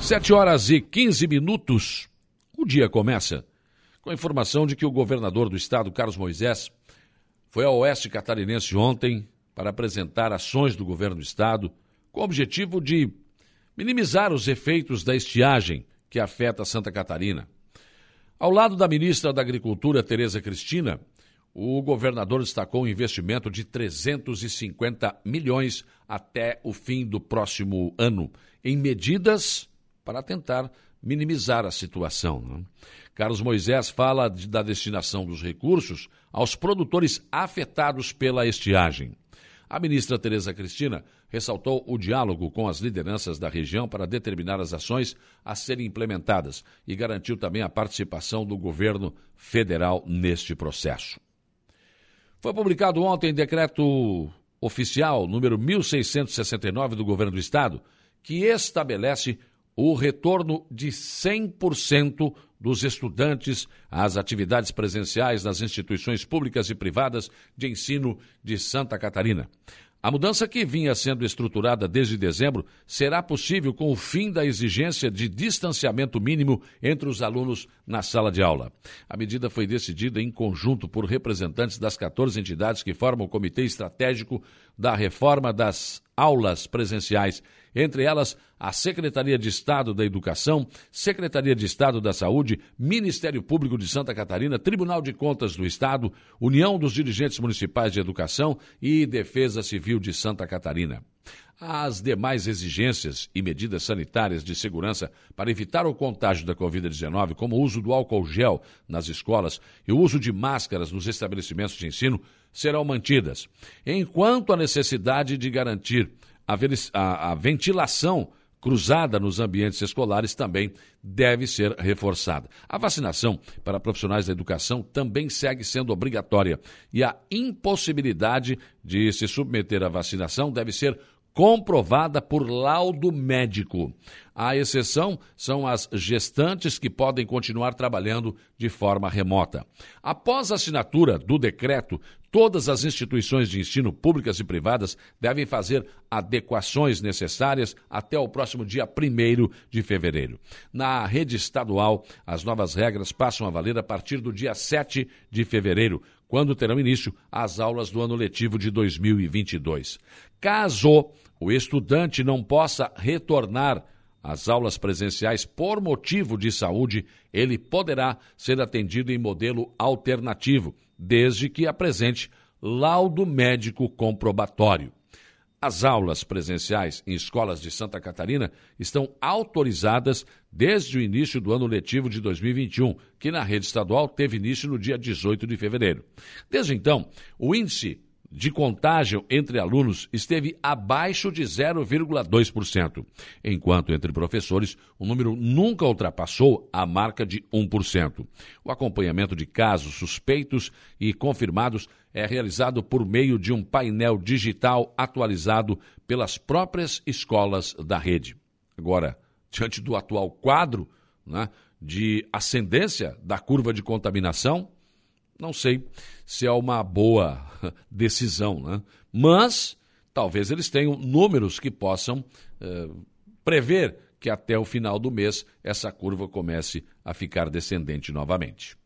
Sete horas e 15 minutos. O dia começa com a informação de que o governador do estado, Carlos Moisés, foi ao oeste catarinense ontem para apresentar ações do governo do estado com o objetivo de minimizar os efeitos da estiagem que afeta Santa Catarina. Ao lado da ministra da Agricultura, Tereza Cristina, o governador destacou um investimento de 350 milhões até o fim do próximo ano em medidas para tentar minimizar a situação. Né? Carlos Moisés fala de, da destinação dos recursos aos produtores afetados pela estiagem. A ministra Tereza Cristina ressaltou o diálogo com as lideranças da região para determinar as ações a serem implementadas e garantiu também a participação do governo federal neste processo. Foi publicado ontem decreto oficial número 1669 do governo do estado, que estabelece o retorno de 100% dos estudantes às atividades presenciais nas instituições públicas e privadas de ensino de Santa Catarina. A mudança que vinha sendo estruturada desde dezembro será possível com o fim da exigência de distanciamento mínimo entre os alunos na sala de aula. A medida foi decidida em conjunto por representantes das 14 entidades que formam o Comitê Estratégico da Reforma das Aulas Presenciais entre elas a Secretaria de Estado da Educação, Secretaria de Estado da Saúde, Ministério Público de Santa Catarina, Tribunal de Contas do Estado, União dos Dirigentes Municipais de Educação e Defesa Civil de Santa Catarina. As demais exigências e medidas sanitárias de segurança para evitar o contágio da Covid-19, como o uso do álcool gel nas escolas e o uso de máscaras nos estabelecimentos de ensino, serão mantidas, enquanto a necessidade de garantir a, a, ventilação cruzada nos ambientes escolares também deve ser reforçada. A vacinação para profissionais da educação também segue sendo obrigatória e a impossibilidade de se submeter à vacinação deve ser comprovada por laudo médico. A exceção são as gestantes que podem continuar trabalhando de forma remota. Após a assinatura do decreto, todas as instituições de ensino públicas e privadas devem fazer adequações necessárias até o próximo dia 1 de fevereiro. Na rede estadual, as novas regras passam a valer a partir do dia 7 de fevereiro, quando terão início as aulas do ano letivo de 2022. Caso o estudante não possa retornar às aulas presenciais por motivo de saúde, ele poderá ser atendido em modelo alternativo, desde que apresente laudo médico comprobatório. As aulas presenciais em escolas de Santa Catarina estão autorizadas desde o início do ano letivo de 2021, que na rede estadual teve início no dia 18 de fevereiro. Desde então, o índice de contágio entre alunos esteve abaixo de 0,2%, enquanto entre professores o número nunca ultrapassou a marca de 1%. O acompanhamento de casos suspeitos e confirmados é realizado por meio de um painel digital atualizado pelas próprias escolas da rede. Agora, diante do atual quadro né, de ascendência da curva de contaminação, não sei se é uma boa decisão, né? mas talvez eles tenham números que possam eh, prever que até o final do mês essa curva comece a ficar descendente novamente.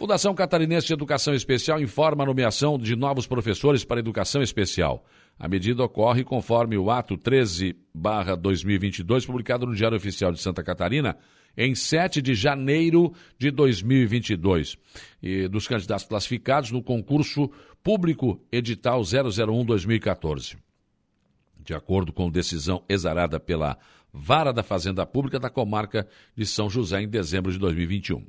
Fundação Catarinense de Educação Especial informa a nomeação de novos professores para educação especial. A medida ocorre conforme o ato 13/2022 publicado no Diário Oficial de Santa Catarina em 7 de janeiro de 2022, e dos candidatos classificados no concurso público edital 001-2014. De acordo com decisão exarada pela Vara da Fazenda Pública da comarca de São José em dezembro de 2021.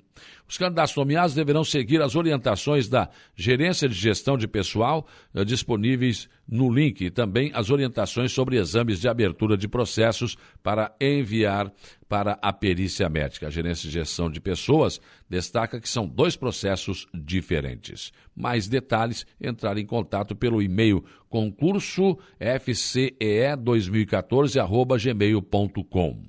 Os candidatos nomeados deverão seguir as orientações da Gerência de Gestão de Pessoal eh, disponíveis no link também as orientações sobre exames de abertura de processos para enviar para a perícia médica. A Gerência de Gestão de Pessoas destaca que são dois processos diferentes. Mais detalhes, entrar em contato pelo e-mail concurso fcee 2014 gmail.com.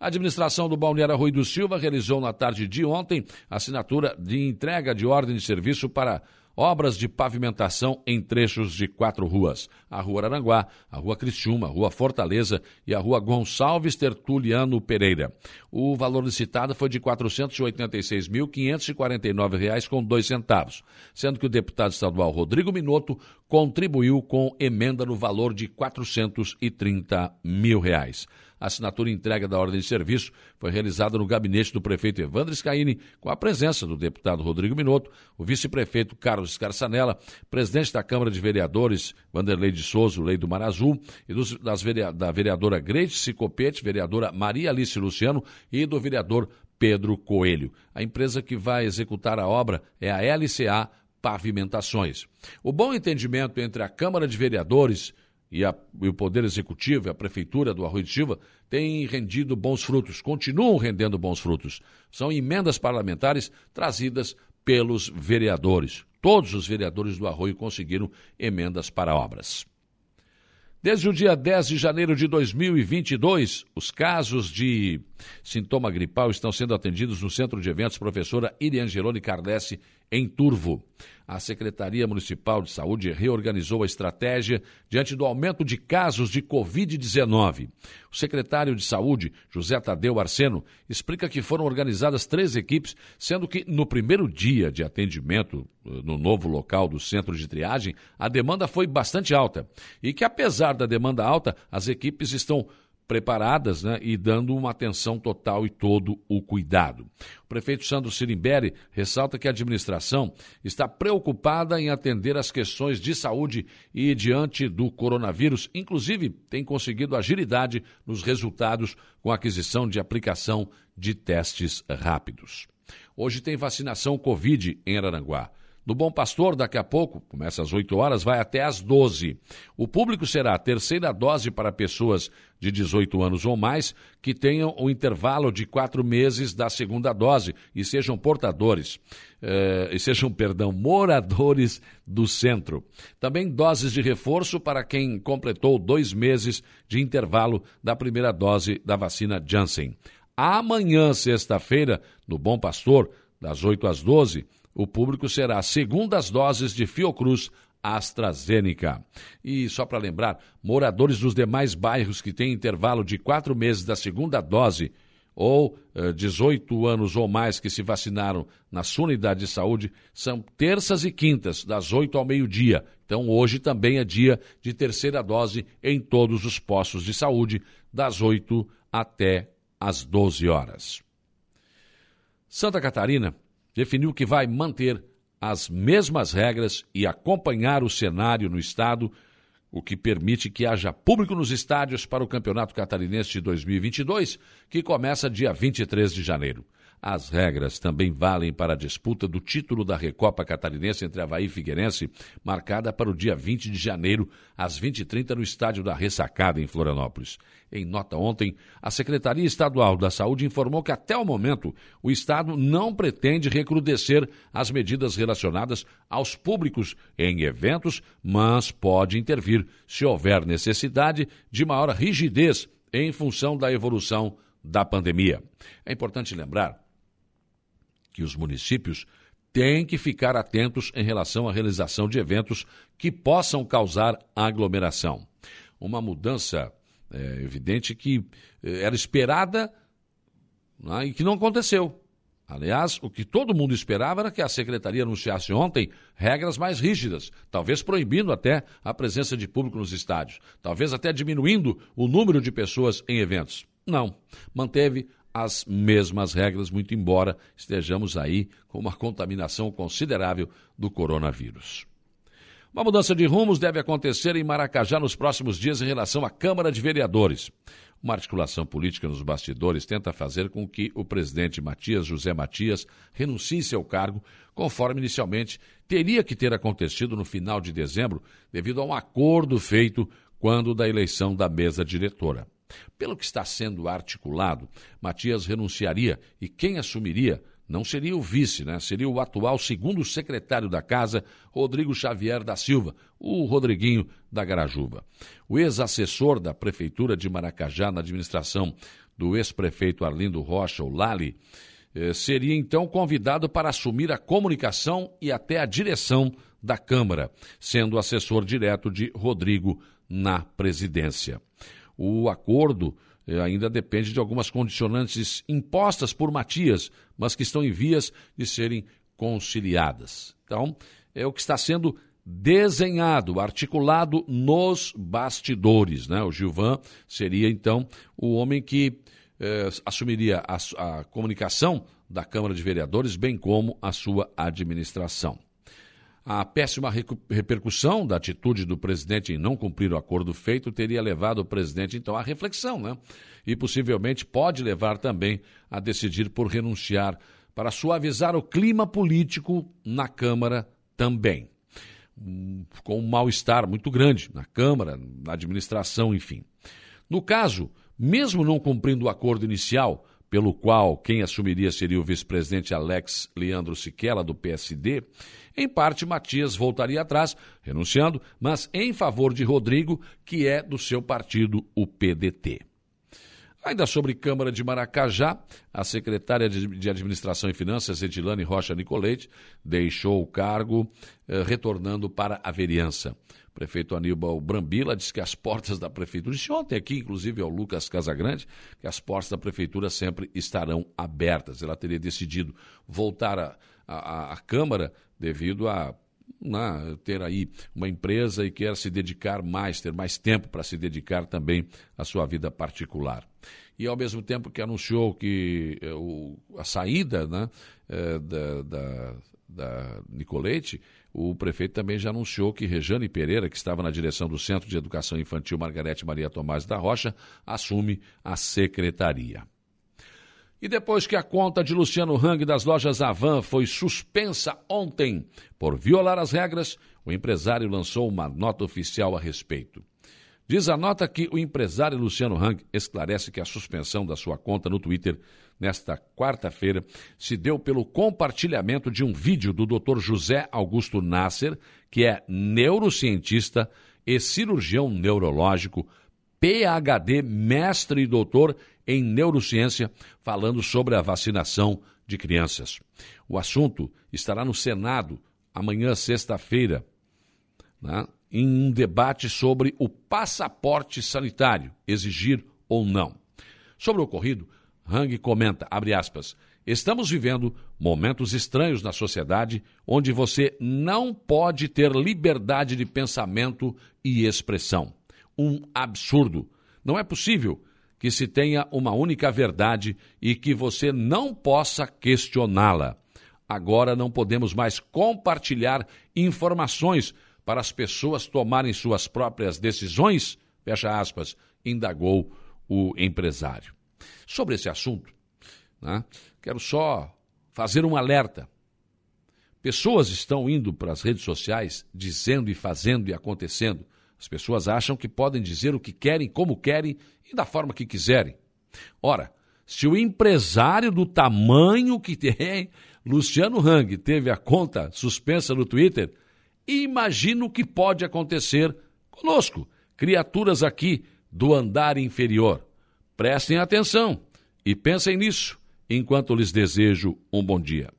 A administração do Balneário Rui do Silva realizou na tarde de ontem assinatura de entrega de ordem de serviço para obras de pavimentação em trechos de quatro ruas: a Rua Aranguá, a Rua Criciúma, a Rua Fortaleza e a Rua Gonçalves Tertuliano Pereira. O valor licitado foi de R$ 486.549,02, sendo que o deputado estadual Rodrigo Minotto contribuiu com emenda no valor de 430 mil reais. A assinatura e entrega da ordem de serviço foi realizada no gabinete do prefeito Evandro Scaini, com a presença do deputado Rodrigo Minotto, o vice-prefeito Carlos Scarsanella, presidente da Câmara de Vereadores Vanderlei de Souza, Lei do Mar Azul, e dos, das, da vereadora Greide Cicopete, vereadora Maria Alice Luciano e do vereador Pedro Coelho. A empresa que vai executar a obra é a LCA Pavimentações. O bom entendimento entre a Câmara de Vereadores e, a, e, o Poder Executivo e a Prefeitura do Arroio de Silva têm rendido bons frutos, continuam rendendo bons frutos. São emendas parlamentares trazidas pelos vereadores. Todos os vereadores do Arroio conseguiram emendas para obras. Desde o dia 10 de janeiro de 2022, os casos de sintoma gripal estão sendo atendidos no Centro de Eventos Professora Iriangelone Carlesse, em Turvo. A Secretaria Municipal de Saúde reorganizou a estratégia diante do aumento de casos de Covid-19. O secretário de Saúde, José Tadeu Arseno, explica que foram organizadas três equipes, sendo que no primeiro dia de atendimento eh, no novo local do centro de triagem, a demanda foi bastante alta. E que, apesar da demanda alta, as equipes estão preparadas né, e dando uma atenção total e todo o cuidado. O prefeito Sandro Sirimberi ressalta que a administração está preocupada em atender as questões de saúde e diante do coronavírus, inclusive tem conseguido agilidade nos resultados com a aquisição de aplicação de testes rápidos. Hoje tem vacinação Covid em Araranguá. No Bom Pastor, daqui a pouco, começa às 8 horas, vai até às 12. O público será a terceira dose para pessoas de 18 anos ou mais que tenham o um intervalo de quatro meses da segunda dose e sejam portadores, eh, e sejam, perdão, moradores do centro. Também doses de reforço para quem completou dois meses de intervalo da primeira dose da vacina Janssen. Amanhã, sexta-feira, no Bom Pastor, das 8 às 12, o público será segundo as doses de Fiocruz AstraZeneca. E só para lembrar, moradores dos demais bairros que têm intervalo de quatro meses da segunda dose ou eh, 18 anos ou mais que se vacinaram na sua unidade de saúde são terças e quintas, das 8 ao meio-dia. Então, hoje também é dia de terceira dose em todos os postos de saúde, das 8 até às 12 horas. Santa Catarina definiu que vai manter as mesmas regras e acompanhar o cenário no estado, o que permite que haja público nos estádios para o Campeonato Catarinense de 2022, que começa dia 23 de janeiro. As regras também valem para a disputa do título da Recopa Catarinense entre Havaí e Figueirense, marcada para o dia 20 de janeiro, às 20h30, no Estádio da Ressacada, em Florianópolis. Em nota ontem, a Secretaria Estadual da Saúde informou que, até o momento, o Estado não pretende recrudescer as medidas relacionadas aos públicos em eventos, mas pode intervir se houver necessidade de maior rigidez em função da evolução da pandemia. É importante lembrar que os municípios têm que ficar atentos em relação à realização de eventos que possam causar aglomeração. Uma mudança é, evidente que é, era esperada né, e que não aconteceu. Aliás, o que todo mundo esperava era que a secretaria anunciasse ontem regras mais rígidas, talvez proibindo até a presença de público nos estádios, talvez até diminuindo o número de pessoas em eventos. Não, manteve as mesmas regras, muito embora estejamos aí com uma contaminação considerável do coronavírus. Uma mudança de rumos deve acontecer em Maracajá nos próximos dias em relação à Câmara de Vereadores. Uma articulação política nos bastidores tenta fazer com que o presidente Matias José Matias renuncie seu cargo, conforme inicialmente teria que ter acontecido no final de dezembro, devido a um acordo feito quando da eleição da mesa diretora. Pelo que está sendo articulado, Matias renunciaria e quem assumiria não seria o vice, né? seria o atual segundo secretário da Casa, Rodrigo Xavier da Silva, o Rodriguinho da Garajuba. O ex-assessor da Prefeitura de Maracajá na administração do ex-prefeito Arlindo Rocha, o Lali, eh, seria então convidado para assumir a comunicação e até a direção da Câmara, sendo assessor direto de Rodrigo na presidência. O acordo eh, ainda depende de algumas condicionantes impostas por Matias, mas que estão em vias de serem conciliadas. Então, é o que está sendo desenhado, articulado nos bastidores. Né? O Gilvan seria, então, o homem que eh, assumiria a, a comunicação da Câmara de Vereadores, bem como a sua administração. A péssima repercussão da atitude do presidente em não cumprir o acordo feito teria levado o presidente, então, à reflexão, né? E possivelmente pode levar também a decidir por renunciar para suavizar o clima político na Câmara também. Com um mal-estar muito grande na Câmara, na administração, enfim. No caso, mesmo não cumprindo o acordo inicial, pelo qual quem assumiria seria o vice-presidente Alex Leandro Siquela, do PSD, em parte Matias voltaria atrás, renunciando, mas em favor de Rodrigo, que é do seu partido, o PDT. Ainda sobre Câmara de Maracajá, a secretária de Administração e Finanças, Edilane Rocha Nicolete, deixou o cargo, eh, retornando para a vereança. O prefeito Aníbal Brambila disse que as portas da prefeitura, disse ontem aqui, inclusive ao Lucas Casagrande, que as portas da prefeitura sempre estarão abertas. Ela teria decidido voltar à Câmara devido a né, ter aí uma empresa e quer se dedicar mais, ter mais tempo para se dedicar também à sua vida particular. E ao mesmo tempo que anunciou que eh, o, a saída né, eh, da, da, da Nicolete, o prefeito também já anunciou que Rejane Pereira, que estava na direção do Centro de Educação Infantil Margarete Maria Tomás da Rocha, assume a secretaria. E depois que a conta de Luciano Hang das lojas Avan foi suspensa ontem por violar as regras, o empresário lançou uma nota oficial a respeito. Diz a nota que o empresário Luciano Hang esclarece que a suspensão da sua conta no Twitter nesta quarta-feira se deu pelo compartilhamento de um vídeo do Dr. José Augusto Nasser, que é neurocientista e cirurgião neurológico, PhD, mestre e doutor em neurociência, falando sobre a vacinação de crianças. O assunto estará no Senado amanhã, sexta-feira, né, em um debate sobre o passaporte sanitário, exigir ou não. Sobre o ocorrido, Hang comenta, abre aspas, Estamos vivendo momentos estranhos na sociedade onde você não pode ter liberdade de pensamento e expressão. Um absurdo. Não é possível que se tenha uma única verdade e que você não possa questioná-la. Agora não podemos mais compartilhar informações para as pessoas tomarem suas próprias decisões? Fecha aspas, indagou o empresário. Sobre esse assunto, né, quero só fazer um alerta. Pessoas estão indo para as redes sociais dizendo e fazendo e acontecendo as pessoas acham que podem dizer o que querem, como querem e da forma que quiserem. Ora, se o empresário do tamanho que tem, Luciano Hang, teve a conta suspensa no Twitter, imagina o que pode acontecer conosco, criaturas aqui do andar inferior. Prestem atenção e pensem nisso enquanto lhes desejo um bom dia.